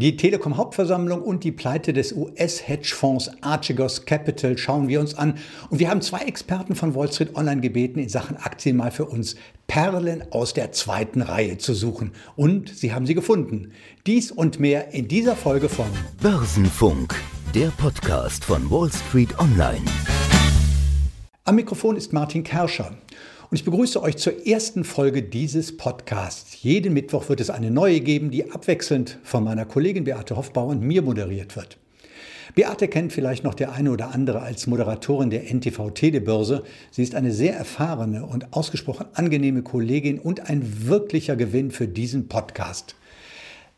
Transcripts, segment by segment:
Die Telekom-Hauptversammlung und die Pleite des US-Hedgefonds Archegos Capital schauen wir uns an. Und wir haben zwei Experten von Wall Street Online gebeten, in Sachen Aktien mal für uns Perlen aus der zweiten Reihe zu suchen. Und sie haben sie gefunden. Dies und mehr in dieser Folge von Börsenfunk, der Podcast von Wall Street Online. Am Mikrofon ist Martin Kerscher. Und ich begrüße euch zur ersten Folge dieses Podcasts. Jeden Mittwoch wird es eine neue geben, die abwechselnd von meiner Kollegin Beate Hoffbauer und mir moderiert wird. Beate kennt vielleicht noch der eine oder andere als Moderatorin der NTV Telebörse. Sie ist eine sehr erfahrene und ausgesprochen angenehme Kollegin und ein wirklicher Gewinn für diesen Podcast.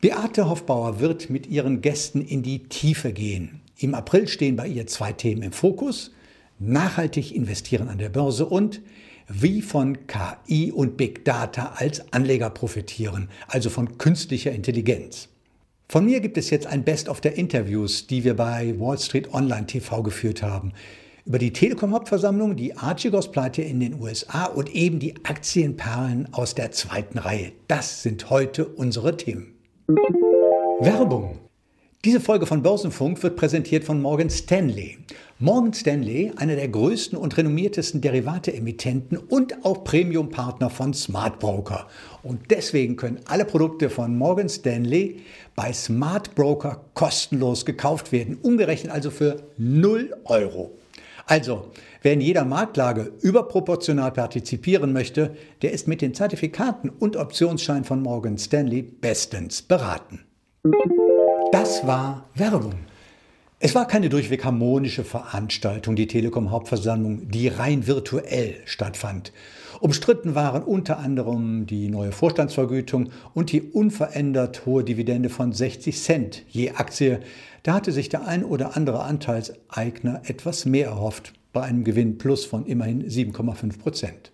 Beate Hoffbauer wird mit ihren Gästen in die Tiefe gehen. Im April stehen bei ihr zwei Themen im Fokus. Nachhaltig investieren an der Börse und wie von KI und Big Data als Anleger profitieren, also von künstlicher Intelligenz. Von mir gibt es jetzt ein Best-of der Interviews, die wir bei Wall Street Online TV geführt haben. Über die Telekom-Hauptversammlung, die Archegos-Pleite in den USA und eben die Aktienperlen aus der zweiten Reihe. Das sind heute unsere Themen. Werbung. Diese Folge von Börsenfunk wird präsentiert von Morgan Stanley. Morgan Stanley, einer der größten und renommiertesten Derivate-Emittenten und auch Premium-Partner von Smart Broker. Und deswegen können alle Produkte von Morgan Stanley bei Smart Broker kostenlos gekauft werden, umgerechnet also für 0 Euro. Also, wer in jeder Marktlage überproportional partizipieren möchte, der ist mit den Zertifikaten und Optionsschein von Morgan Stanley bestens beraten. Das war Werbung. Es war keine durchweg harmonische Veranstaltung, die Telekom-Hauptversammlung, die rein virtuell stattfand. Umstritten waren unter anderem die neue Vorstandsvergütung und die unverändert hohe Dividende von 60 Cent je Aktie. Da hatte sich der ein oder andere Anteilseigner etwas mehr erhofft, bei einem Gewinn plus von immerhin 7,5 Prozent.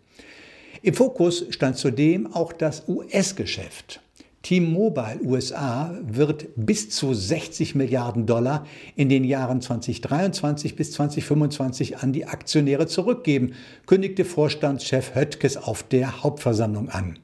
Im Fokus stand zudem auch das US-Geschäft. T-Mobile USA wird bis zu 60 Milliarden Dollar in den Jahren 2023 bis 2025 an die Aktionäre zurückgeben, kündigte Vorstandschef Höttges auf der Hauptversammlung an.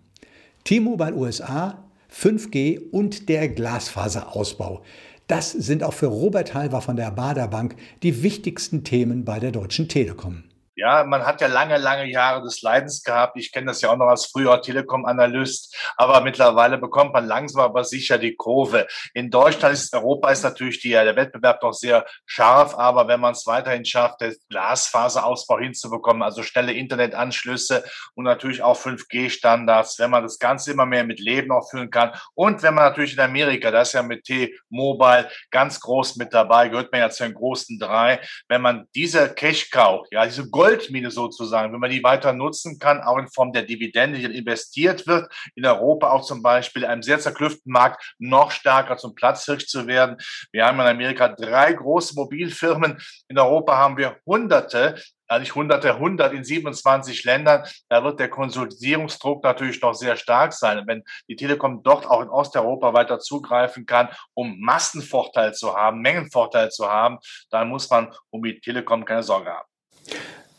T-Mobile USA, 5G und der Glasfaserausbau. Das sind auch für Robert Halver von der Bader Bank die wichtigsten Themen bei der Deutschen Telekom. Ja, man hat ja lange, lange Jahre des Leidens gehabt. Ich kenne das ja auch noch als früher Telekom-Analyst. Aber mittlerweile bekommt man langsam aber sicher die Kurve. In Deutschland ist Europa ist natürlich die, der Wettbewerb noch sehr scharf. Aber wenn man es weiterhin schafft, den Glasfaserausbau hinzubekommen, also schnelle Internetanschlüsse und natürlich auch 5G-Standards, wenn man das Ganze immer mehr mit Leben auch führen kann. Und wenn man natürlich in Amerika, das ist ja mit T-Mobile ganz groß mit dabei, gehört man ja zu den großen drei. Wenn man diese Cash-Cow, ja, diese Goldmine sozusagen, wenn man die weiter nutzen kann, auch in Form der Dividende, die investiert wird, in Europa auch zum Beispiel einem sehr zerklüften Markt noch stärker zum Platzhirsch zu werden. Wir haben in Amerika drei große Mobilfirmen. In Europa haben wir Hunderte, nicht hunderte, hundert in 27 Ländern. Da wird der Konsolidierungsdruck natürlich noch sehr stark sein. Wenn die Telekom dort auch in Osteuropa weiter zugreifen kann, um Massenvorteil zu haben, Mengenvorteil zu haben, dann muss man um die Telekom keine Sorge haben.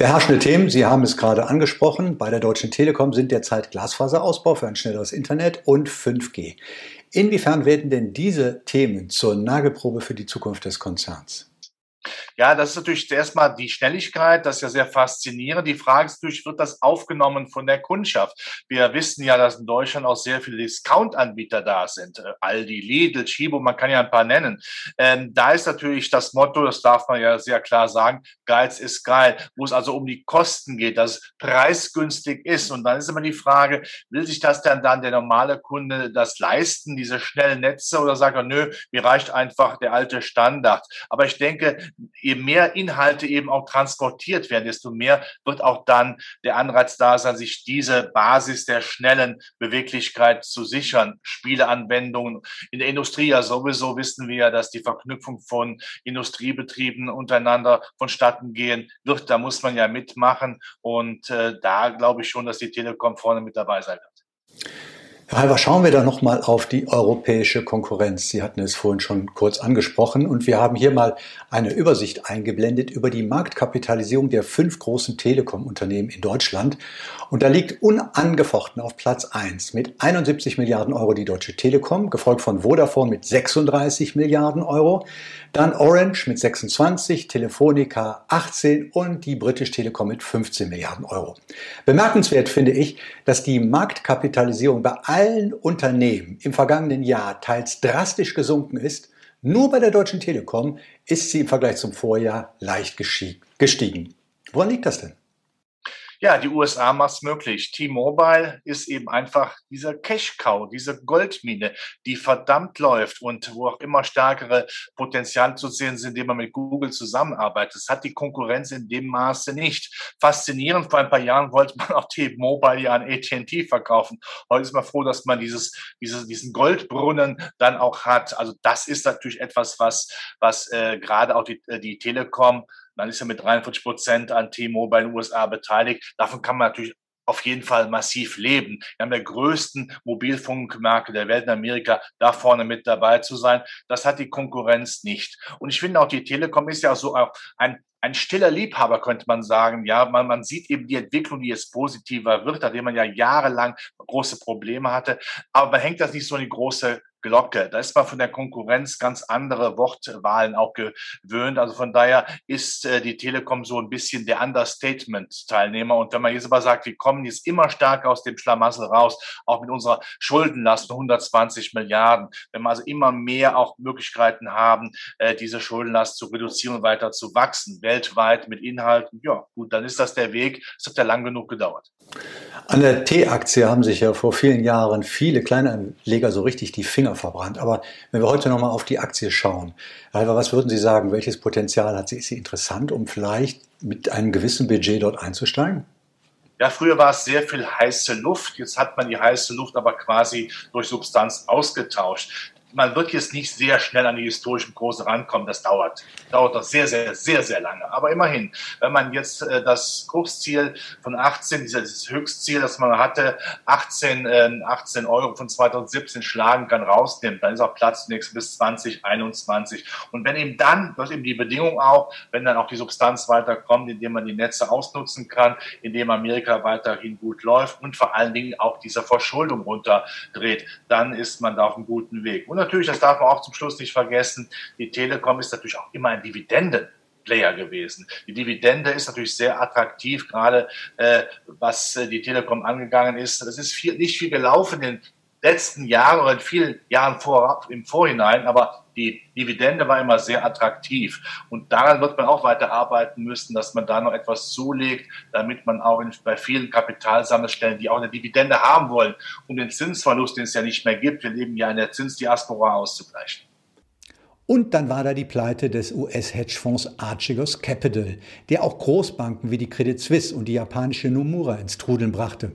Beherrschende Themen, Sie haben es gerade angesprochen, bei der Deutschen Telekom sind derzeit Glasfaserausbau für ein schnelleres Internet und 5G. Inwiefern werden denn diese Themen zur Nagelprobe für die Zukunft des Konzerns? Ja, das ist natürlich erstmal die Schnelligkeit, das ist ja sehr faszinierend. Die Frage ist natürlich, wird das aufgenommen von der Kundschaft? Wir wissen ja, dass in Deutschland auch sehr viele Discount-Anbieter da sind. Äh, Aldi, Lidl, Chibo, man kann ja ein paar nennen. Ähm, da ist natürlich das Motto, das darf man ja sehr klar sagen, Geiz ist geil, wo es also um die Kosten geht, dass es preisgünstig ist. Und dann ist immer die Frage, will sich das denn dann der normale Kunde das leisten, diese schnellen Netze, oder sagt er, nö, mir reicht einfach der alte Standard. Aber ich denke, je mehr Inhalte eben auch transportiert werden, desto mehr wird auch dann der Anreiz da sein, sich diese Basis der schnellen Beweglichkeit zu sichern. Spieleanwendungen in der Industrie ja sowieso wissen wir ja, dass die Verknüpfung von Industriebetrieben untereinander vonstatten gehen wird. Da muss man ja mitmachen und äh, da glaube ich schon, dass die Telekom vorne mit dabei sein wird. Halber, schauen wir da nochmal auf die europäische Konkurrenz. Sie hatten es vorhin schon kurz angesprochen und wir haben hier mal eine Übersicht eingeblendet über die Marktkapitalisierung der fünf großen Telekom-Unternehmen in Deutschland. Und da liegt unangefochten auf Platz 1 mit 71 Milliarden Euro die Deutsche Telekom, gefolgt von Vodafone mit 36 Milliarden Euro, dann Orange mit 26, Telefonica 18 und die British Telekom mit 15 Milliarden Euro. Bemerkenswert finde ich, dass die Marktkapitalisierung bei allen Unternehmen im vergangenen Jahr teils drastisch gesunken ist. Nur bei der Deutschen Telekom ist sie im Vergleich zum Vorjahr leicht gestiegen. Woran liegt das denn? Ja, die USA macht es möglich. T-Mobile ist eben einfach dieser Cash-Cow, diese Goldmine, die verdammt läuft und wo auch immer stärkere Potenziale zu sehen sind, indem man mit Google zusammenarbeitet. Das hat die Konkurrenz in dem Maße nicht. Faszinierend, vor ein paar Jahren wollte man auch T-Mobile ja an AT&T verkaufen. Heute ist man froh, dass man dieses, dieses, diesen Goldbrunnen dann auch hat. Also das ist natürlich etwas, was, was äh, gerade auch die, äh, die Telekom man ist ja mit 43 Prozent an T-Mobile in den USA beteiligt. Davon kann man natürlich auf jeden Fall massiv leben. Wir haben der größten Mobilfunkmarke der Welt in Amerika, da vorne mit dabei zu sein. Das hat die Konkurrenz nicht. Und ich finde auch, die Telekom ist ja so auch ein ein stiller Liebhaber, könnte man sagen. Ja, man, man sieht eben die Entwicklung, die jetzt positiver wird, nachdem man ja jahrelang große Probleme hatte. Aber man hängt das nicht so in die große Glocke. Da ist man von der Konkurrenz ganz andere Wortwahlen auch gewöhnt. Also von daher ist äh, die Telekom so ein bisschen der Understatement-Teilnehmer. Und wenn man jetzt aber sagt, wir kommen jetzt immer stärker aus dem Schlamassel raus, auch mit unserer Schuldenlast von 120 Milliarden, wenn wir also immer mehr auch Möglichkeiten haben, äh, diese Schuldenlast zu reduzieren und weiter zu wachsen, weltweit mit Inhalten, ja gut, dann ist das der Weg. Es hat ja lang genug gedauert. An der T-Aktie haben sich ja vor vielen Jahren viele Kleinanleger so richtig die Finger verbrannt. Aber wenn wir heute nochmal auf die Aktie schauen, Alva, was würden Sie sagen? Welches Potenzial hat sie? Ist sie interessant, um vielleicht mit einem gewissen Budget dort einzusteigen? Ja, früher war es sehr viel heiße Luft. Jetzt hat man die heiße Luft aber quasi durch Substanz ausgetauscht man wird jetzt nicht sehr schnell an die historischen Kurse rankommen. Das dauert. Dauert doch sehr, sehr, sehr, sehr lange. Aber immerhin, wenn man jetzt äh, das Kursziel von 18, dieses Höchstziel, das man hatte, 18, äh, 18 Euro von 2017 schlagen kann, rausnimmt, dann ist auch Platz zunächst bis 2021. Und wenn eben dann, ist eben die Bedingung auch, wenn dann auch die Substanz weiterkommt, indem man die Netze ausnutzen kann, indem Amerika weiterhin gut läuft und vor allen Dingen auch diese Verschuldung runterdreht, dann ist man da auf einem guten Weg. Und natürlich, das darf man auch zum Schluss nicht vergessen, die Telekom ist natürlich auch immer ein Dividenden. Player gewesen. Die Dividende ist natürlich sehr attraktiv, gerade äh, was äh, die Telekom angegangen ist. Das ist viel, nicht viel gelaufen in den letzten Jahren oder in vielen Jahren vor, im Vorhinein, aber die Dividende war immer sehr attraktiv. Und daran wird man auch weiter arbeiten müssen, dass man da noch etwas zulegt, damit man auch in, bei vielen Kapitalsammelstellen, die auch eine Dividende haben wollen, um den Zinsverlust, den es ja nicht mehr gibt, wir leben ja in der Zinsdiaspora auszugleichen. Und dann war da die Pleite des US-Hedgefonds Archegos Capital, der auch Großbanken wie die Credit Suisse und die japanische Nomura ins Trudeln brachte.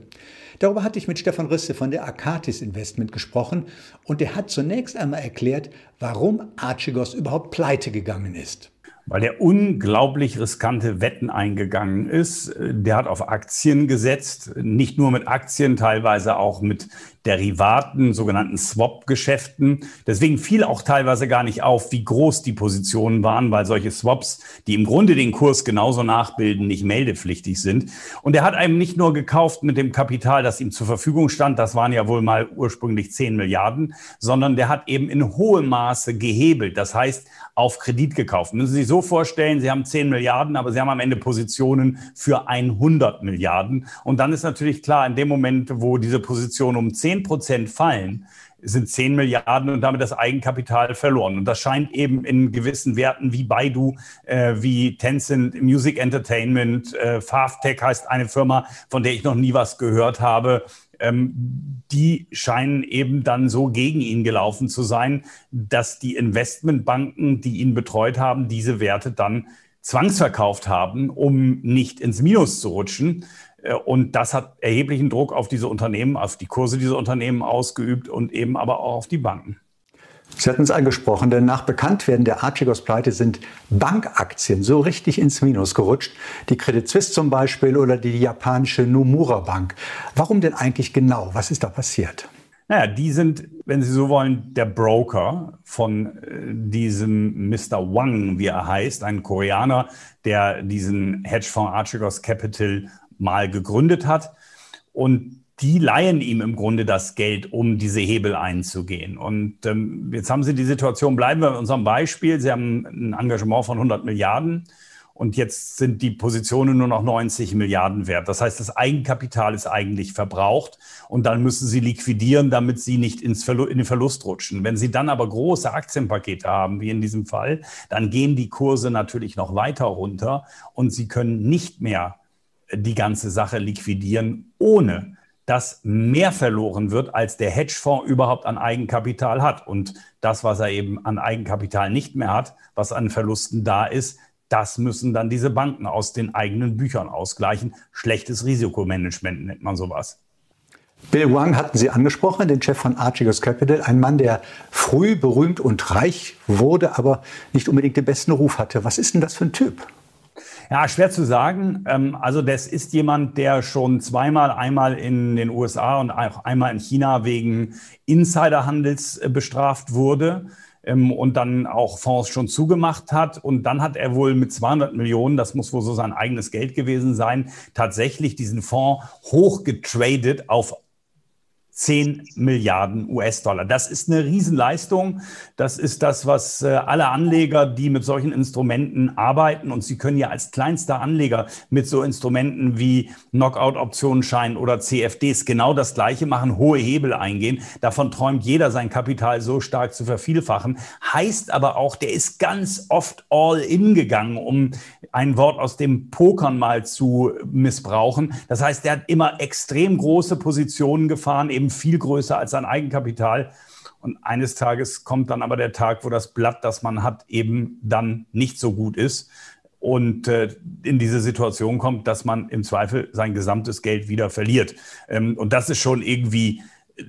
Darüber hatte ich mit Stefan Risse von der Akatis Investment gesprochen und der hat zunächst einmal erklärt, warum Archegos überhaupt pleite gegangen ist weil der unglaublich riskante Wetten eingegangen ist. Der hat auf Aktien gesetzt, nicht nur mit Aktien, teilweise auch mit Derivaten, sogenannten Swap-Geschäften. Deswegen fiel auch teilweise gar nicht auf, wie groß die Positionen waren, weil solche Swaps, die im Grunde den Kurs genauso nachbilden, nicht meldepflichtig sind. Und er hat einem nicht nur gekauft mit dem Kapital, das ihm zur Verfügung stand, das waren ja wohl mal ursprünglich 10 Milliarden, sondern der hat eben in hohem Maße gehebelt, das heißt auf Kredit gekauft. Müssen Sie sich so vorstellen, Sie haben 10 Milliarden, aber Sie haben am Ende Positionen für 100 Milliarden. Und dann ist natürlich klar, in dem Moment, wo diese Position um 10 10 Prozent fallen, sind 10 Milliarden und damit das Eigenkapital verloren. Und das scheint eben in gewissen Werten wie Baidu, äh, wie Tencent, Music Entertainment, äh, Favtech heißt eine Firma, von der ich noch nie was gehört habe, ähm, die scheinen eben dann so gegen ihn gelaufen zu sein, dass die Investmentbanken, die ihn betreut haben, diese Werte dann zwangsverkauft haben, um nicht ins Minus zu rutschen. Äh, und das hat erheblichen Druck auf diese Unternehmen, auf die Kurse dieser Unternehmen ausgeübt und eben aber auch auf die Banken. Sie hatten es angesprochen, denn nach Bekanntwerden der Archegos-Pleite sind Bankaktien so richtig ins Minus gerutscht. Die Credit Suisse zum Beispiel oder die japanische Nomura Bank. Warum denn eigentlich genau? Was ist da passiert? Naja, die sind, wenn Sie so wollen, der Broker von äh, diesem Mr. Wang, wie er heißt, ein Koreaner, der diesen Hedgefonds Archegos Capital mal gegründet hat. Und die leihen ihm im Grunde das Geld, um diese Hebel einzugehen. Und ähm, jetzt haben Sie die Situation, bleiben wir bei unserem Beispiel. Sie haben ein Engagement von 100 Milliarden und jetzt sind die Positionen nur noch 90 Milliarden wert. Das heißt, das Eigenkapital ist eigentlich verbraucht und dann müssen Sie liquidieren, damit Sie nicht ins Verlu in den Verlust rutschen. Wenn Sie dann aber große Aktienpakete haben, wie in diesem Fall, dann gehen die Kurse natürlich noch weiter runter und Sie können nicht mehr die ganze Sache liquidieren, ohne dass mehr verloren wird, als der Hedgefonds überhaupt an Eigenkapital hat. Und das, was er eben an Eigenkapital nicht mehr hat, was an Verlusten da ist, das müssen dann diese Banken aus den eigenen Büchern ausgleichen. Schlechtes Risikomanagement nennt man sowas. Bill Wang hatten Sie angesprochen, den Chef von Archegos Capital, ein Mann, der früh berühmt und reich wurde, aber nicht unbedingt den besten Ruf hatte. Was ist denn das für ein Typ? Ja, schwer zu sagen. Ähm, also das ist jemand, der schon zweimal, einmal in den USA und auch einmal in China wegen Insiderhandels äh, bestraft wurde ähm, und dann auch Fonds schon zugemacht hat. Und dann hat er wohl mit 200 Millionen, das muss wohl so sein eigenes Geld gewesen sein, tatsächlich diesen Fonds hochgetradet auf 10 Milliarden US-Dollar. Das ist eine Riesenleistung. Das ist das, was äh, alle Anleger, die mit solchen Instrumenten arbeiten, und Sie können ja als kleinster Anleger mit so Instrumenten wie Knockout-Optionenschein oder CFDs genau das Gleiche machen, hohe Hebel eingehen. Davon träumt jeder, sein Kapital so stark zu vervielfachen. Heißt aber auch, der ist ganz oft all in gegangen, um ein Wort aus dem Pokern mal zu missbrauchen. Das heißt, der hat immer extrem große Positionen gefahren, eben viel größer als sein Eigenkapital. Und eines Tages kommt dann aber der Tag, wo das Blatt, das man hat, eben dann nicht so gut ist und äh, in diese Situation kommt, dass man im Zweifel sein gesamtes Geld wieder verliert. Ähm, und das ist schon irgendwie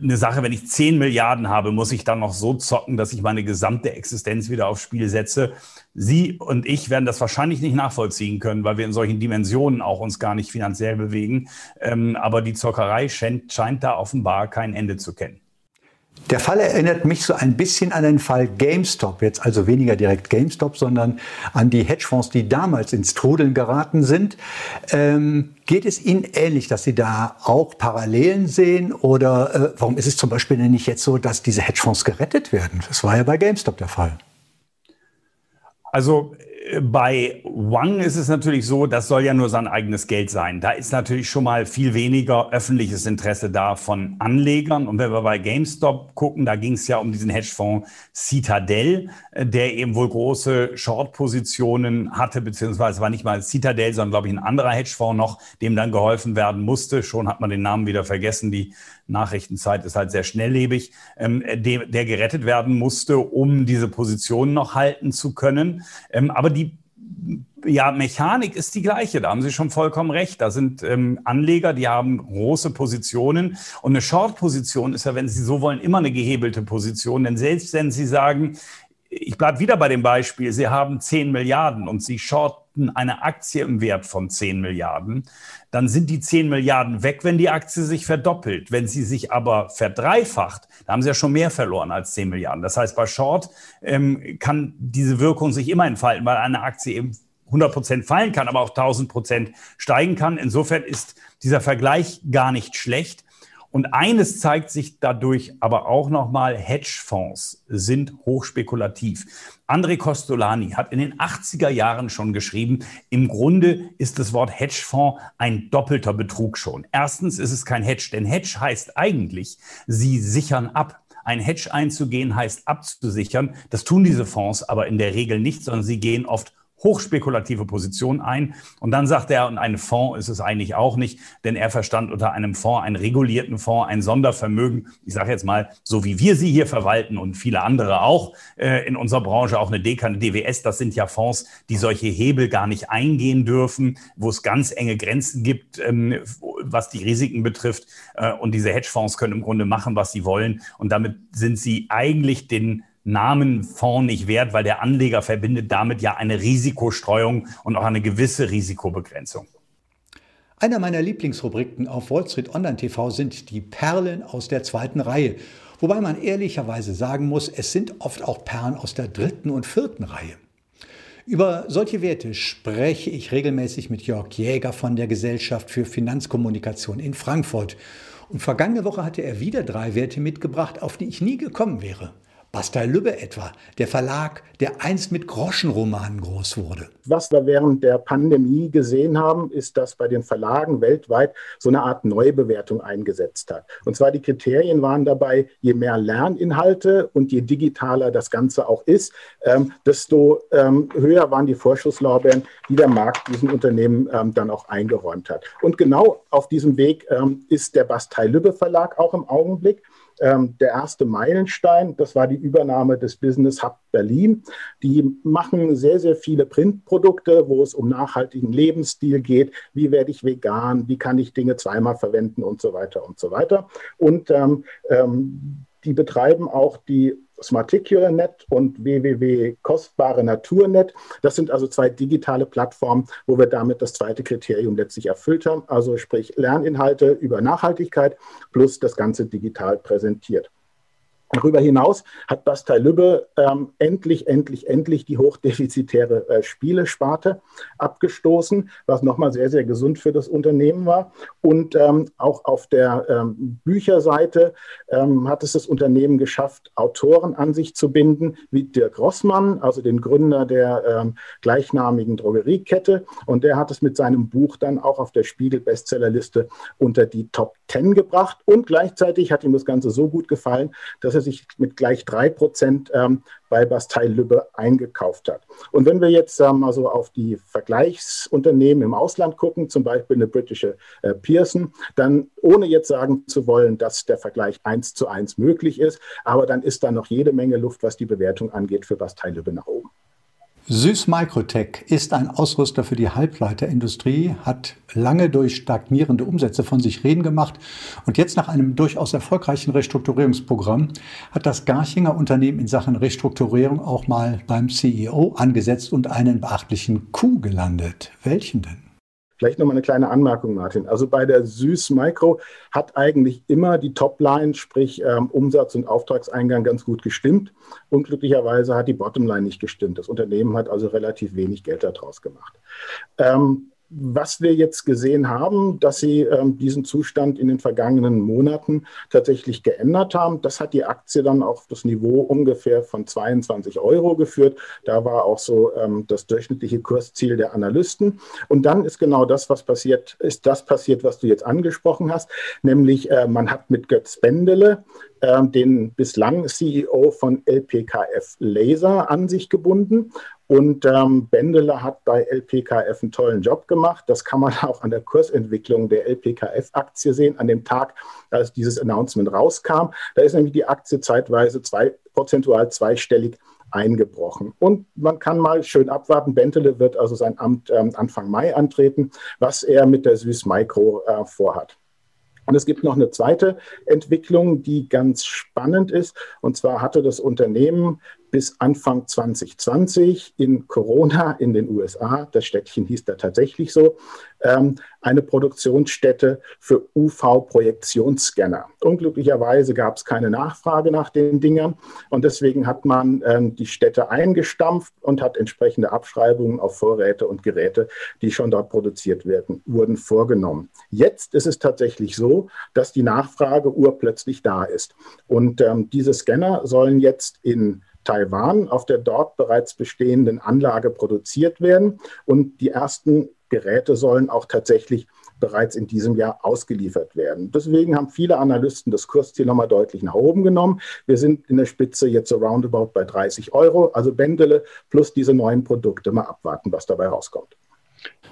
eine Sache, wenn ich 10 Milliarden habe, muss ich dann noch so zocken, dass ich meine gesamte Existenz wieder aufs Spiel setze. Sie und ich werden das wahrscheinlich nicht nachvollziehen können, weil wir in solchen Dimensionen auch uns gar nicht finanziell bewegen. Ähm, aber die Zockerei scheint, scheint da offenbar kein Ende zu kennen. Der Fall erinnert mich so ein bisschen an den Fall GameStop. Jetzt also weniger direkt GameStop, sondern an die Hedgefonds, die damals ins Trudeln geraten sind. Ähm, geht es Ihnen ähnlich, dass Sie da auch Parallelen sehen? Oder äh, warum ist es zum Beispiel denn nicht jetzt so, dass diese Hedgefonds gerettet werden? Das war ja bei GameStop der Fall. Also bei Wang ist es natürlich so, das soll ja nur sein eigenes Geld sein. Da ist natürlich schon mal viel weniger öffentliches Interesse da von Anlegern. Und wenn wir bei GameStop gucken, da ging es ja um diesen Hedgefonds Citadel, äh, der eben wohl große Short-Positionen hatte, beziehungsweise war nicht mal Citadel, sondern glaube ich ein anderer Hedgefonds noch, dem dann geholfen werden musste. Schon hat man den Namen wieder vergessen. Die Nachrichtenzeit ist halt sehr schnelllebig, ähm, der, der gerettet werden musste, um diese Position noch halten zu können. Ähm, aber die ja, Mechanik ist die gleiche, da haben Sie schon vollkommen recht. Da sind ähm, Anleger, die haben große Positionen. Und eine Short-Position ist ja, wenn Sie so wollen, immer eine gehebelte Position. Denn selbst wenn Sie sagen, ich bleibe wieder bei dem Beispiel, Sie haben 10 Milliarden und Sie shorten eine Aktie im Wert von 10 Milliarden, dann sind die 10 Milliarden weg, wenn die Aktie sich verdoppelt. Wenn sie sich aber verdreifacht, da haben Sie ja schon mehr verloren als 10 Milliarden. Das heißt, bei Short ähm, kann diese Wirkung sich immer entfalten, weil eine Aktie eben 100 Prozent fallen kann, aber auch 1000 Prozent steigen kann. Insofern ist dieser Vergleich gar nicht schlecht. Und eines zeigt sich dadurch aber auch nochmal, Hedgefonds sind hochspekulativ. André Costolani hat in den 80er Jahren schon geschrieben, im Grunde ist das Wort Hedgefonds ein doppelter Betrug schon. Erstens ist es kein Hedge, denn Hedge heißt eigentlich, sie sichern ab. Ein Hedge einzugehen heißt abzusichern. Das tun diese Fonds aber in der Regel nicht, sondern sie gehen oft hochspekulative Position ein. Und dann sagt er, und ein Fonds ist es eigentlich auch nicht, denn er verstand unter einem Fonds einen regulierten Fonds, ein Sondervermögen. Ich sage jetzt mal, so wie wir sie hier verwalten und viele andere auch äh, in unserer Branche, auch eine DK, eine DWS, das sind ja Fonds, die solche Hebel gar nicht eingehen dürfen, wo es ganz enge Grenzen gibt, ähm, was die Risiken betrifft. Äh, und diese Hedgefonds können im Grunde machen, was sie wollen. Und damit sind sie eigentlich den Namen Fonds nicht wert, weil der Anleger verbindet damit ja eine Risikostreuung und auch eine gewisse Risikobegrenzung. Einer meiner Lieblingsrubriken auf Wall Street Online TV sind die Perlen aus der zweiten Reihe. Wobei man ehrlicherweise sagen muss, es sind oft auch Perlen aus der dritten und vierten Reihe. Über solche Werte spreche ich regelmäßig mit Jörg Jäger von der Gesellschaft für Finanzkommunikation in Frankfurt. Und vergangene Woche hatte er wieder drei Werte mitgebracht, auf die ich nie gekommen wäre. Bastei Lübbe etwa, der Verlag, der einst mit Groschenromanen groß wurde. Was wir während der Pandemie gesehen haben, ist, dass bei den Verlagen weltweit so eine Art Neubewertung eingesetzt hat. Und zwar die Kriterien waren dabei, je mehr Lerninhalte und je digitaler das Ganze auch ist, ähm, desto ähm, höher waren die Vorschusslorbeeren, die der Markt diesen Unternehmen ähm, dann auch eingeräumt hat. Und genau auf diesem Weg ähm, ist der Bastei Lübbe Verlag auch im Augenblick ähm, der erste Meilenstein, das war die Übernahme des Business Hub Berlin. Die machen sehr, sehr viele Printprodukte, wo es um nachhaltigen Lebensstil geht. Wie werde ich vegan? Wie kann ich Dinge zweimal verwenden und so weiter und so weiter. Und ähm, ähm, die betreiben auch die Smarticular.net und www.kostbare Naturnet. Das sind also zwei digitale Plattformen, wo wir damit das zweite Kriterium letztlich erfüllt haben, also sprich Lerninhalte über Nachhaltigkeit plus das Ganze digital präsentiert. Darüber hinaus hat Bastei Lübbe ähm, endlich, endlich, endlich die hochdefizitäre äh, Spielesparte abgestoßen, was nochmal sehr, sehr gesund für das Unternehmen war. Und ähm, auch auf der ähm, Bücherseite ähm, hat es das Unternehmen geschafft, Autoren an sich zu binden, wie Dirk Rossmann, also den Gründer der ähm, gleichnamigen Drogeriekette. Und der hat es mit seinem Buch dann auch auf der Spiegel-Bestsellerliste unter die Top Ten gebracht. Und gleichzeitig hat ihm das Ganze so gut gefallen, dass er er sich mit gleich drei Prozent ähm, bei Bastei Lübbe eingekauft hat. Und wenn wir jetzt ähm, also auf die Vergleichsunternehmen im Ausland gucken, zum Beispiel eine britische äh, Pearson, dann ohne jetzt sagen zu wollen, dass der Vergleich eins zu eins möglich ist, aber dann ist da noch jede Menge Luft, was die Bewertung angeht, für Bastei Lübbe nach oben. Süß Microtech ist ein Ausrüster für die Halbleiterindustrie, hat lange durch stagnierende Umsätze von sich reden gemacht und jetzt nach einem durchaus erfolgreichen Restrukturierungsprogramm hat das Garchinger Unternehmen in Sachen Restrukturierung auch mal beim CEO angesetzt und einen beachtlichen Coup gelandet. Welchen denn? Vielleicht nochmal eine kleine Anmerkung, Martin. Also bei der Süß Micro hat eigentlich immer die Topline, sprich ähm, Umsatz und Auftragseingang ganz gut gestimmt. Unglücklicherweise hat die Bottomline nicht gestimmt. Das Unternehmen hat also relativ wenig Geld daraus gemacht. Ähm, was wir jetzt gesehen haben, dass sie ähm, diesen Zustand in den vergangenen Monaten tatsächlich geändert haben. Das hat die Aktie dann auf das Niveau ungefähr von 22 Euro geführt. Da war auch so ähm, das durchschnittliche Kursziel der Analysten. Und dann ist genau das, was passiert, ist das passiert, was du jetzt angesprochen hast, nämlich äh, man hat mit Götz Bendele äh, den bislang CEO von LPKF Laser an sich gebunden und ähm, Bendele hat bei LPKF einen tollen Job gemacht. Das kann man auch an der Kursentwicklung der LPKF-Aktie sehen, an dem Tag, als dieses Announcement rauskam. Da ist nämlich die Aktie zeitweise zwei, prozentual zweistellig eingebrochen. Und man kann mal schön abwarten. Bentele wird also sein Amt ähm, Anfang Mai antreten, was er mit der Süß Micro äh, vorhat. Und es gibt noch eine zweite Entwicklung, die ganz spannend ist. Und zwar hatte das Unternehmen bis Anfang 2020 in Corona in den USA, das Städtchen hieß da tatsächlich so, ähm, eine Produktionsstätte für UV-Projektionsscanner. Unglücklicherweise gab es keine Nachfrage nach den Dingern und deswegen hat man ähm, die Städte eingestampft und hat entsprechende Abschreibungen auf Vorräte und Geräte, die schon dort produziert werden, wurden vorgenommen. Jetzt ist es tatsächlich so, dass die Nachfrage urplötzlich da ist. Und ähm, diese Scanner sollen jetzt in Taiwan auf der dort bereits bestehenden Anlage produziert werden. Und die ersten Geräte sollen auch tatsächlich bereits in diesem Jahr ausgeliefert werden. Deswegen haben viele Analysten das Kursziel nochmal deutlich nach oben genommen. Wir sind in der Spitze jetzt so roundabout bei 30 Euro, also Bändele plus diese neuen Produkte. Mal abwarten, was dabei rauskommt.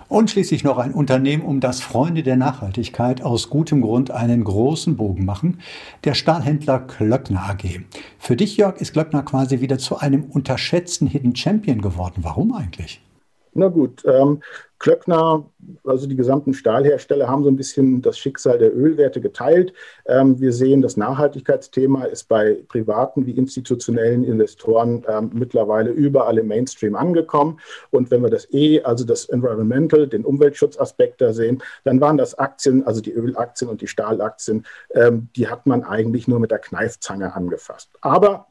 Und schließlich noch ein Unternehmen, um das Freunde der Nachhaltigkeit aus gutem Grund einen großen Bogen machen, der Stahlhändler Klöckner AG. Für dich, Jörg, ist Klöckner quasi wieder zu einem unterschätzten Hidden Champion geworden. Warum eigentlich? Na gut, ähm, Klöckner, also die gesamten Stahlhersteller haben so ein bisschen das Schicksal der Ölwerte geteilt. Ähm, wir sehen, das Nachhaltigkeitsthema ist bei privaten wie institutionellen Investoren ähm, mittlerweile überall im Mainstream angekommen. Und wenn wir das E, also das Environmental, den Umweltschutzaspekt da sehen, dann waren das Aktien, also die Ölaktien und die Stahlaktien, ähm, die hat man eigentlich nur mit der Kneifzange angefasst. Aber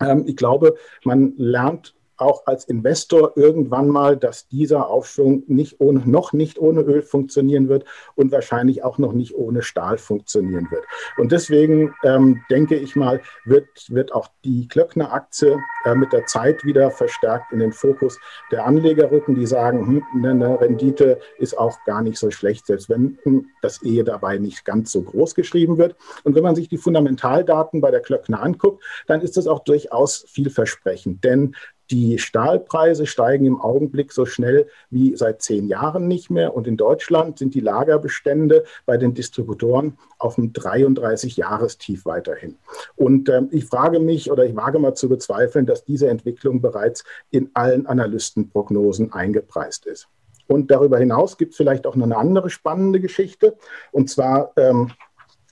ähm, ich glaube, man lernt auch als Investor irgendwann mal, dass dieser Aufschwung nicht ohne, noch nicht ohne Öl funktionieren wird und wahrscheinlich auch noch nicht ohne Stahl funktionieren wird. Und deswegen ähm, denke ich mal, wird, wird auch die Klöckner-Aktie äh, mit der Zeit wieder verstärkt in den Fokus der Anleger rücken, die sagen, hm, eine ne Rendite ist auch gar nicht so schlecht, selbst wenn hm, das Ehe dabei nicht ganz so groß geschrieben wird. Und wenn man sich die Fundamentaldaten bei der Klöckner anguckt, dann ist das auch durchaus vielversprechend. Denn die Stahlpreise steigen im Augenblick so schnell wie seit zehn Jahren nicht mehr. Und in Deutschland sind die Lagerbestände bei den Distributoren auf einem 33-Jahrestief weiterhin. Und ähm, ich frage mich oder ich wage mal zu bezweifeln, dass diese Entwicklung bereits in allen Analystenprognosen eingepreist ist. Und darüber hinaus gibt es vielleicht auch noch eine andere spannende Geschichte. Und zwar ähm,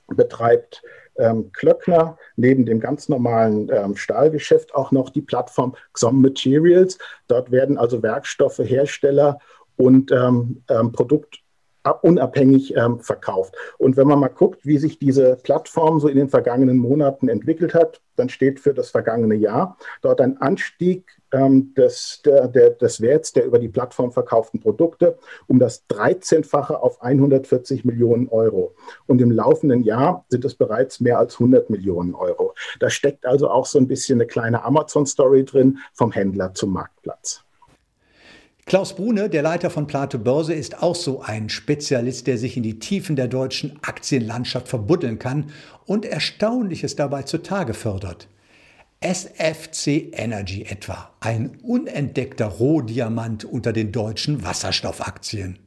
betreibt ähm, Klöckner neben dem ganz normalen ähm, Stahlgeschäft auch noch die Plattform XOM Materials. Dort werden also Werkstoffe, Hersteller und ähm, ähm Produkt unabhängig ähm, verkauft. Und wenn man mal guckt, wie sich diese Plattform so in den vergangenen Monaten entwickelt hat, dann steht für das vergangene Jahr dort ein Anstieg ähm, des, der, der, des Werts der über die Plattform verkauften Produkte um das 13-fache auf 140 Millionen Euro. Und im laufenden Jahr sind es bereits mehr als 100 Millionen Euro. Da steckt also auch so ein bisschen eine kleine Amazon-Story drin, vom Händler zum Marktplatz. Klaus Brune, der Leiter von Plate Börse, ist auch so ein Spezialist, der sich in die Tiefen der deutschen Aktienlandschaft verbuddeln kann und Erstaunliches dabei zutage fördert. SFC Energy etwa, ein unentdeckter Rohdiamant unter den deutschen Wasserstoffaktien.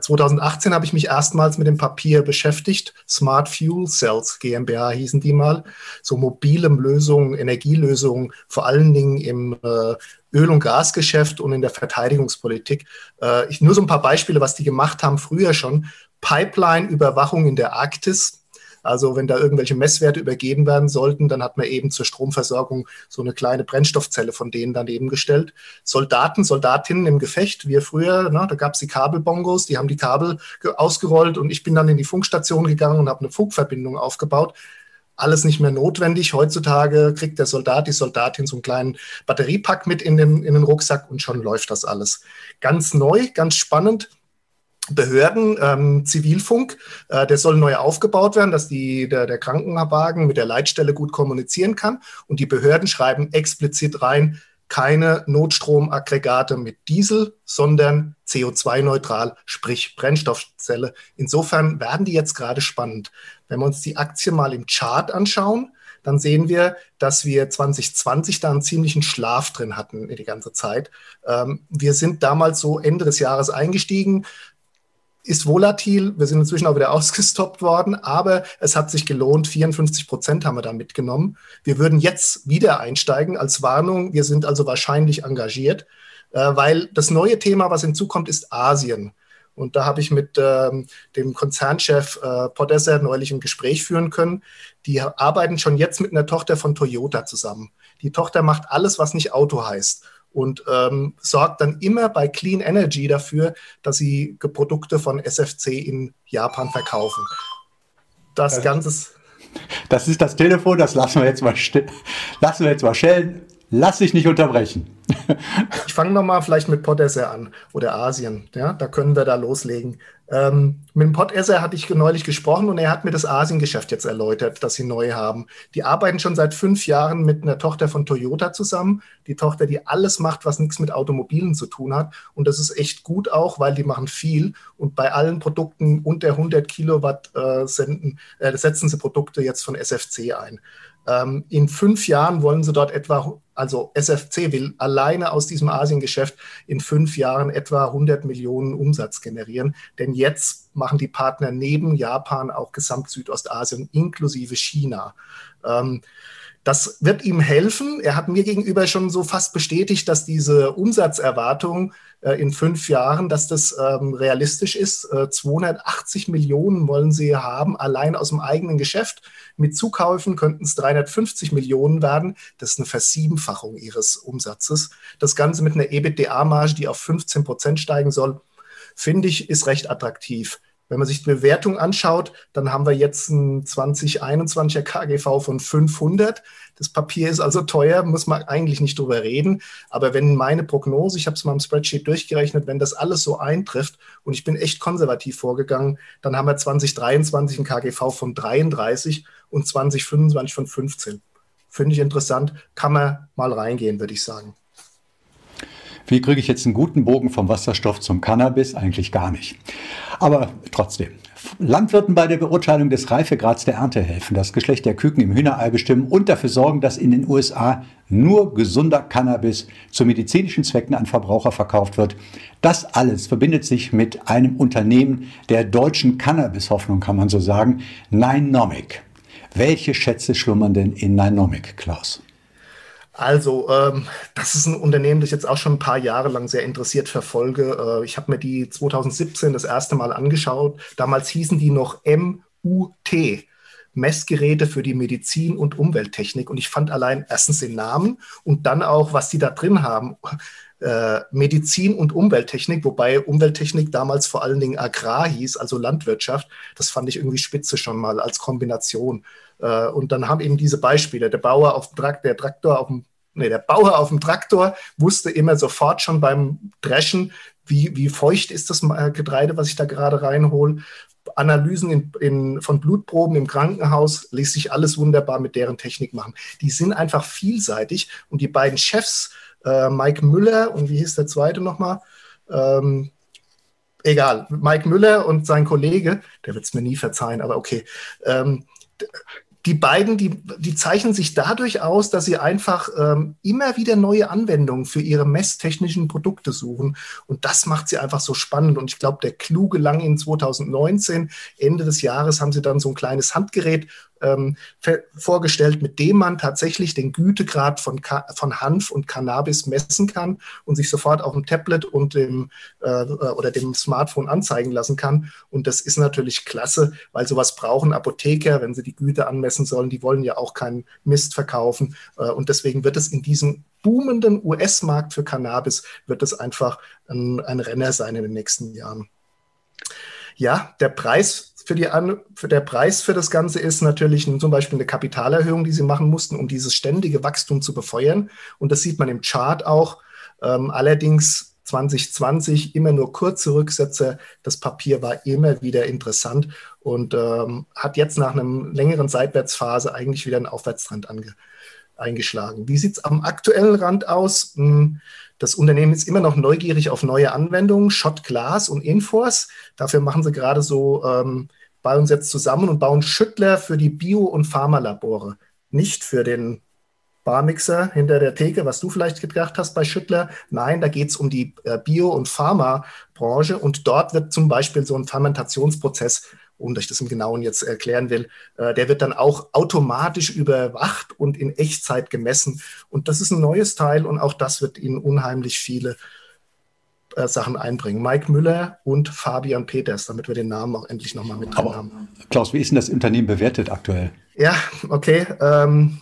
2018 habe ich mich erstmals mit dem Papier beschäftigt. Smart Fuel Cells GmbH hießen die mal. So mobile Lösungen, Energielösungen, vor allen Dingen im äh, Öl- und Gasgeschäft und in der Verteidigungspolitik. Äh, ich, nur so ein paar Beispiele, was die gemacht haben früher schon. Pipeline-Überwachung in der Arktis, also wenn da irgendwelche Messwerte übergeben werden sollten, dann hat man eben zur Stromversorgung so eine kleine Brennstoffzelle von denen daneben gestellt. Soldaten, Soldatinnen im Gefecht, wir früher, ne, da gab es die Kabelbongos, die haben die Kabel ausgerollt und ich bin dann in die Funkstation gegangen und habe eine Funkverbindung aufgebaut alles nicht mehr notwendig. Heutzutage kriegt der Soldat, die Soldatin so einen kleinen Batteriepack mit in den, in den Rucksack und schon läuft das alles. Ganz neu, ganz spannend. Behörden, ähm, Zivilfunk, äh, der soll neu aufgebaut werden, dass die, der, der Krankenwagen mit der Leitstelle gut kommunizieren kann. Und die Behörden schreiben explizit rein, keine Notstromaggregate mit Diesel, sondern CO2-neutral, sprich Brennstoffzelle. Insofern werden die jetzt gerade spannend. Wenn wir uns die Aktie mal im Chart anschauen, dann sehen wir, dass wir 2020 da einen ziemlichen Schlaf drin hatten die ganze Zeit. Ähm, wir sind damals so Ende des Jahres eingestiegen, ist volatil. Wir sind inzwischen auch wieder ausgestoppt worden, aber es hat sich gelohnt. 54 Prozent haben wir da mitgenommen. Wir würden jetzt wieder einsteigen als Warnung. Wir sind also wahrscheinlich engagiert, äh, weil das neue Thema, was hinzukommt, ist Asien. Und da habe ich mit ähm, dem Konzernchef äh, Podesser neulich ein Gespräch führen können. Die arbeiten schon jetzt mit einer Tochter von Toyota zusammen. Die Tochter macht alles, was nicht Auto heißt und ähm, sorgt dann immer bei Clean Energy dafür, dass sie Produkte von SFC in Japan verkaufen. Das Ganze. Das ist das Telefon, das lassen wir jetzt mal, lassen wir jetzt mal stellen. Lass dich nicht unterbrechen. ich fange nochmal vielleicht mit Podesser an oder Asien. Ja, da können wir da loslegen. Ähm, mit dem Podesser hatte ich neulich gesprochen und er hat mir das Asiengeschäft jetzt erläutert, das sie neu haben. Die arbeiten schon seit fünf Jahren mit einer Tochter von Toyota zusammen. Die Tochter, die alles macht, was nichts mit Automobilen zu tun hat. Und das ist echt gut auch, weil die machen viel. Und bei allen Produkten unter 100 Kilowatt äh, senden, äh, setzen sie Produkte jetzt von SFC ein. Ähm, in fünf Jahren wollen sie dort etwa, also SFC will alleine aus diesem Asiengeschäft in fünf Jahren etwa 100 Millionen Umsatz generieren. Denn jetzt machen die Partner neben Japan auch Gesamt Südostasien inklusive China. Ähm, Das wird ihm helfen. Er hat mir gegenüber schon so fast bestätigt, dass diese Umsatzerwartung äh, in fünf Jahren, dass das ähm, realistisch ist. Äh, 280 Millionen wollen sie haben, allein aus dem eigenen Geschäft. Mit Zukäufen könnten es 350 Millionen werden. Das ist eine Versiebenfachung ihres Umsatzes. Das Ganze mit einer EBITDA-Marge, die auf 15 Prozent steigen soll, finde ich, ist recht attraktiv. Wenn man sich die Bewertung anschaut, dann haben wir jetzt ein 2021er KGV von 500. Das Papier ist also teuer, muss man eigentlich nicht drüber reden. Aber wenn meine Prognose, ich habe es mal im Spreadsheet durchgerechnet, wenn das alles so eintrifft und ich bin echt konservativ vorgegangen, dann haben wir 2023 ein KGV von 33 und 2025 von 15. Finde ich interessant, kann man mal reingehen, würde ich sagen. Wie kriege ich jetzt einen guten Bogen vom Wasserstoff zum Cannabis? Eigentlich gar nicht. Aber trotzdem. Landwirten bei der Beurteilung des Reifegrads der Ernte helfen, das Geschlecht der Küken im Hühnerei bestimmen und dafür sorgen, dass in den USA nur gesunder Cannabis zu medizinischen Zwecken an Verbraucher verkauft wird. Das alles verbindet sich mit einem Unternehmen der deutschen Cannabis-Hoffnung, kann man so sagen, Ninomic. Welche Schätze schlummern denn in Ninomic, Klaus? Also, ähm, das ist ein Unternehmen, das ich jetzt auch schon ein paar Jahre lang sehr interessiert verfolge. Äh, ich habe mir die 2017 das erste Mal angeschaut. Damals hießen die noch MUT. Messgeräte für die Medizin und Umwelttechnik. Und ich fand allein erstens den Namen und dann auch, was die da drin haben. Äh, Medizin und Umwelttechnik, wobei Umwelttechnik damals vor allen Dingen Agrar hieß, also Landwirtschaft. Das fand ich irgendwie spitze schon mal als Kombination. Äh, und dann haben eben diese Beispiele, der Bauer auf dem Traktor, der Traktor auf dem, nee, der Bauer auf dem Traktor wusste immer sofort schon beim Dreschen, wie, wie feucht ist das äh, Getreide, was ich da gerade reinhole. Analysen in, in, von Blutproben im Krankenhaus ließ sich alles wunderbar mit deren Technik machen. Die sind einfach vielseitig und die beiden Chefs, äh, Mike Müller und wie hieß der zweite nochmal? Ähm, egal, Mike Müller und sein Kollege, der wird es mir nie verzeihen, aber okay. Ähm, die beiden, die, die zeichnen sich dadurch aus, dass sie einfach ähm, immer wieder neue Anwendungen für ihre messtechnischen Produkte suchen. Und das macht sie einfach so spannend. Und ich glaube, der Clou gelang in 2019. Ende des Jahres haben sie dann so ein kleines Handgerät ähm, vorgestellt, mit dem man tatsächlich den Gütegrad von, von Hanf und Cannabis messen kann und sich sofort auf dem Tablet und dem äh, oder dem Smartphone anzeigen lassen kann. Und das ist natürlich klasse, weil sowas brauchen Apotheker, wenn sie die Güte anmessen sollen. Die wollen ja auch keinen Mist verkaufen. Äh, und deswegen wird es in diesem boomenden US-Markt für Cannabis, wird es einfach ein, ein Renner sein in den nächsten Jahren. Ja, der Preis für, die An für der Preis für das Ganze ist natürlich zum Beispiel eine Kapitalerhöhung, die sie machen mussten, um dieses ständige Wachstum zu befeuern. Und das sieht man im Chart auch. Ähm, allerdings 2020 immer nur kurze Rücksätze. Das Papier war immer wieder interessant und ähm, hat jetzt nach einer längeren Seitwärtsphase eigentlich wieder einen Aufwärtstrend ange eingeschlagen. Wie sieht es am aktuellen Rand aus? Hm, das Unternehmen ist immer noch neugierig auf neue Anwendungen, Shot Glass und Inforce. Dafür machen sie gerade so ähm, bei uns jetzt zusammen und bauen Schüttler für die Bio- und Pharmalabore. Nicht für den Barmixer hinter der Theke, was du vielleicht gedacht hast bei Schüttler. Nein, da geht es um die äh, Bio- und Pharmabranche und dort wird zum Beispiel so ein Fermentationsprozess, ohne dass ich das im Genauen jetzt erklären will, äh, der wird dann auch automatisch überwacht und in Echtzeit gemessen. Und das ist ein neues Teil und auch das wird Ihnen unheimlich viele äh, Sachen einbringen. Mike Müller und Fabian Peters, damit wir den Namen auch endlich nochmal mit drin haben. Klaus, wie ist denn das Unternehmen bewertet aktuell? Ja, okay. Ähm,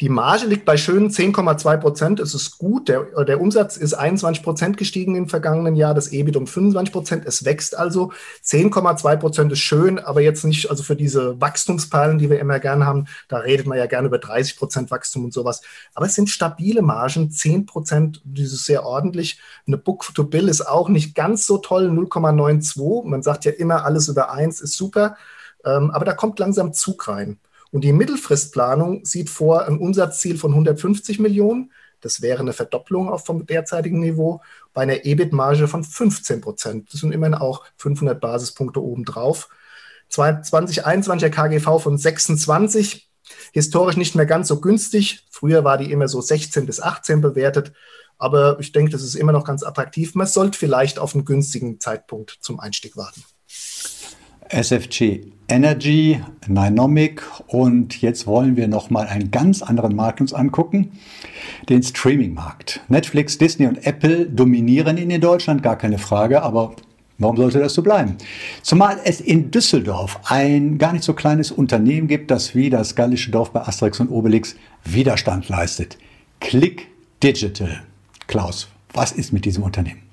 die Marge liegt bei schönen 10,2 Prozent. Es ist gut. Der, der Umsatz ist 21 Prozent gestiegen im vergangenen Jahr, das EBIT um 25 Prozent. Es wächst also. 10,2 Prozent ist schön, aber jetzt nicht, also für diese Wachstumsperlen, die wir immer gerne haben, da redet man ja gerne über 30 Prozent Wachstum und sowas. Aber es sind stabile Margen. 10 Prozent, das ist sehr ordentlich. Eine Book-to-Bill ist auch nicht ganz so toll, 0,92. Man sagt ja immer, alles über 1 ist super. Ähm, aber da kommt langsam Zug rein. Und die Mittelfristplanung sieht vor ein Umsatzziel von 150 Millionen. Das wäre eine Verdopplung auf vom derzeitigen Niveau bei einer EBIT-Marge von 15 Prozent. Das sind immerhin auch 500 Basispunkte obendrauf. 2021er KGV von 26, historisch nicht mehr ganz so günstig. Früher war die immer so 16 bis 18 bewertet. Aber ich denke, das ist immer noch ganz attraktiv. Man sollte vielleicht auf einen günstigen Zeitpunkt zum Einstieg warten. SFG Energy, Nynomic und jetzt wollen wir noch mal einen ganz anderen Markt uns angucken, den Streaming-Markt. Netflix, Disney und Apple dominieren ihn in Deutschland, gar keine Frage, aber warum sollte das so bleiben? Zumal es in Düsseldorf ein gar nicht so kleines Unternehmen gibt, das wie das gallische Dorf bei Asterix und Obelix Widerstand leistet. Click Digital. Klaus, was ist mit diesem Unternehmen?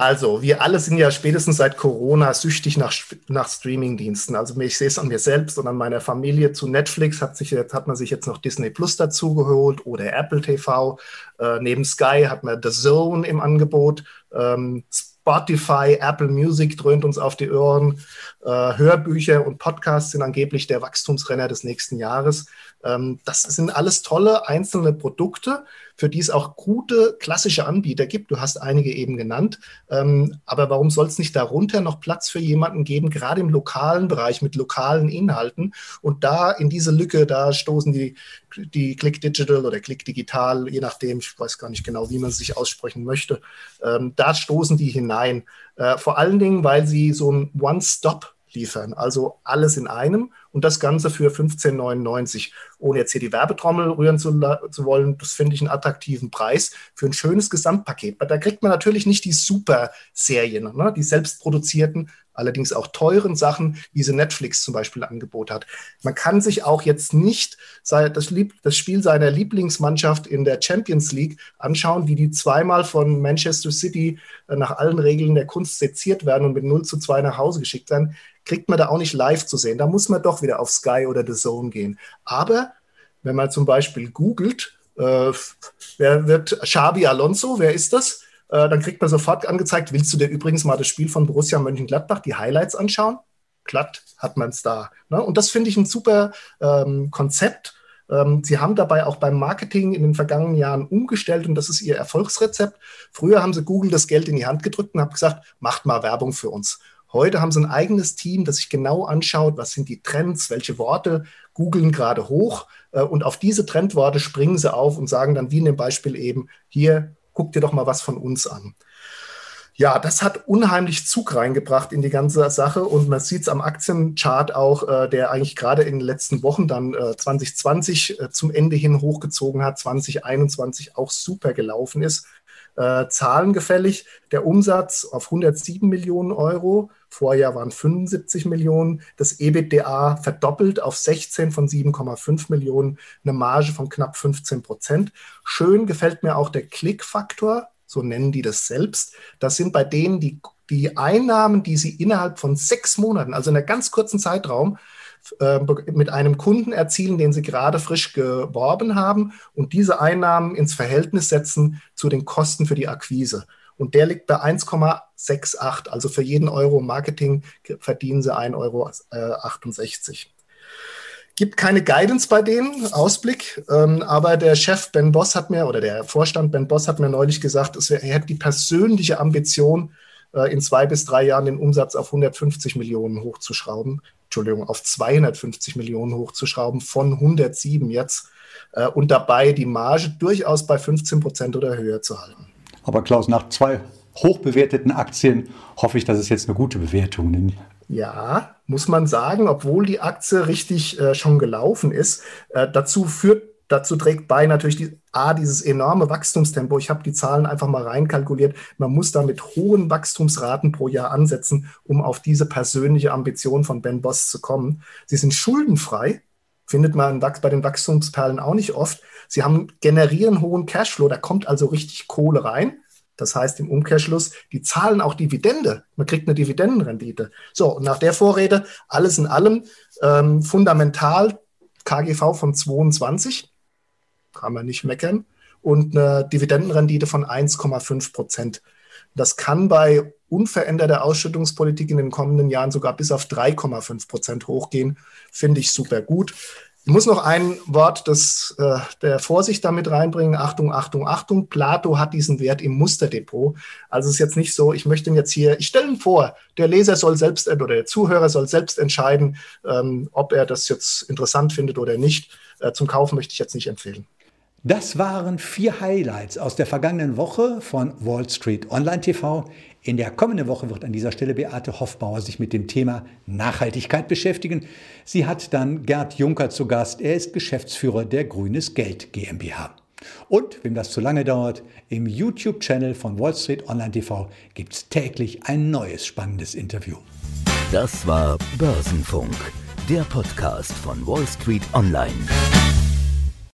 Also, wir alle sind ja spätestens seit Corona süchtig nach, nach Streamingdiensten. Also, ich sehe es an mir selbst und an meiner Familie. Zu Netflix hat, sich, hat man sich jetzt noch Disney Plus dazugeholt oder Apple TV. Äh, neben Sky hat man The Zone im Angebot. Ähm, Spotify, Apple Music dröhnt uns auf die Ohren. Äh, Hörbücher und Podcasts sind angeblich der Wachstumsrenner des nächsten Jahres. Ähm, das sind alles tolle einzelne Produkte, für die es auch gute klassische Anbieter gibt. Du hast einige eben genannt. Ähm, aber warum soll es nicht darunter noch Platz für jemanden geben, gerade im lokalen Bereich mit lokalen Inhalten? Und da in diese Lücke, da stoßen die, die Click Digital oder Click Digital, je nachdem, ich weiß gar nicht genau, wie man sich aussprechen möchte, ähm, da stoßen die hinein. Äh, vor allen Dingen, weil sie so ein One-Stop liefern. Also alles in einem und das Ganze für 15,99. Ohne jetzt hier die Werbetrommel rühren zu, zu wollen, das finde ich einen attraktiven Preis für ein schönes Gesamtpaket. Da kriegt man natürlich nicht die Super-Serien, ne? die selbstproduzierten, allerdings auch teuren Sachen, wie sie Netflix zum Beispiel Angebot hat. Man kann sich auch jetzt nicht das Spiel seiner Lieblingsmannschaft in der Champions League anschauen, wie die zweimal von Manchester City äh, nach allen Regeln der Kunst seziert werden und mit 0 zu 2 nach Hause geschickt werden kriegt man da auch nicht live zu sehen. Da muss man doch wieder auf Sky oder The Zone gehen. Aber wenn man zum Beispiel googelt, äh, wer wird Xabi Alonso, wer ist das? Äh, dann kriegt man sofort angezeigt, willst du dir übrigens mal das Spiel von Borussia Mönchengladbach, die Highlights anschauen? Glatt hat man es da. Ne? Und das finde ich ein super ähm, Konzept. Ähm, sie haben dabei auch beim Marketing in den vergangenen Jahren umgestellt und das ist ihr Erfolgsrezept. Früher haben sie Google das Geld in die Hand gedrückt und haben gesagt, macht mal Werbung für uns. Heute haben sie ein eigenes Team, das sich genau anschaut, was sind die Trends, welche Worte googeln gerade hoch. Äh, und auf diese Trendworte springen sie auf und sagen dann, wie in dem Beispiel eben, hier, guck dir doch mal was von uns an. Ja, das hat unheimlich Zug reingebracht in die ganze Sache und man sieht es am Aktienchart auch, äh, der eigentlich gerade in den letzten Wochen dann äh, 2020 äh, zum Ende hin hochgezogen hat, 2021 auch super gelaufen ist. Äh, zahlengefällig. Der Umsatz auf 107 Millionen Euro, Vorjahr waren 75 Millionen. Das EBITDA verdoppelt auf 16 von 7,5 Millionen, eine Marge von knapp 15 Prozent. Schön gefällt mir auch der Klickfaktor, so nennen die das selbst. Das sind bei denen die, die Einnahmen, die sie innerhalb von sechs Monaten, also in einem ganz kurzen Zeitraum, äh, mit einem Kunden erzielen, den sie gerade frisch geworben haben und diese Einnahmen ins Verhältnis setzen zu den Kosten für die Akquise. Und der liegt bei 1,68. Also für jeden Euro Marketing verdienen sie 1,68 Euro. Gibt keine Guidance bei denen, Ausblick, ähm, aber der Chef Ben Boss hat mir, oder der Vorstand Ben Boss hat mir neulich gesagt, er hätte die persönliche Ambition, äh, in zwei bis drei Jahren den Umsatz auf 150 Millionen hochzuschrauben. Entschuldigung, auf 250 Millionen hochzuschrauben, von 107 jetzt äh, und dabei die Marge durchaus bei 15 Prozent oder höher zu halten. Aber Klaus, nach zwei hochbewerteten Aktien hoffe ich, dass es jetzt eine gute Bewertung nimmt. Ja, muss man sagen, obwohl die Aktie richtig äh, schon gelaufen ist. Äh, dazu führt Dazu trägt bei natürlich die, A, dieses enorme Wachstumstempo. Ich habe die Zahlen einfach mal reinkalkuliert. Man muss da mit hohen Wachstumsraten pro Jahr ansetzen, um auf diese persönliche Ambition von Ben Boss zu kommen. Sie sind schuldenfrei, findet man bei den Wachstumsperlen auch nicht oft. Sie haben generieren hohen Cashflow, da kommt also richtig Kohle rein. Das heißt im Umkehrschluss, die zahlen auch Dividende. Man kriegt eine Dividendenrendite. So, und nach der Vorrede, alles in allem, ähm, fundamental KGV von 22 kann man nicht meckern, und eine Dividendenrendite von 1,5 Prozent. Das kann bei unveränderter Ausschüttungspolitik in den kommenden Jahren sogar bis auf 3,5 Prozent hochgehen. Finde ich super gut. Ich muss noch ein Wort des, äh, der Vorsicht damit reinbringen. Achtung, Achtung, Achtung. Plato hat diesen Wert im Musterdepot. Also es ist jetzt nicht so, ich möchte ihn jetzt hier, ich stelle ihn vor, der Leser soll selbst oder der Zuhörer soll selbst entscheiden, ähm, ob er das jetzt interessant findet oder nicht. Äh, zum Kaufen möchte ich jetzt nicht empfehlen. Das waren vier Highlights aus der vergangenen Woche von Wall Street Online TV. In der kommenden Woche wird an dieser Stelle Beate Hoffbauer sich mit dem Thema Nachhaltigkeit beschäftigen. Sie hat dann Gerd Juncker zu Gast. Er ist Geschäftsführer der Grünes Geld GmbH. Und, wem das zu lange dauert, im YouTube-Channel von Wall Street Online TV gibt es täglich ein neues spannendes Interview. Das war Börsenfunk, der Podcast von Wall Street Online.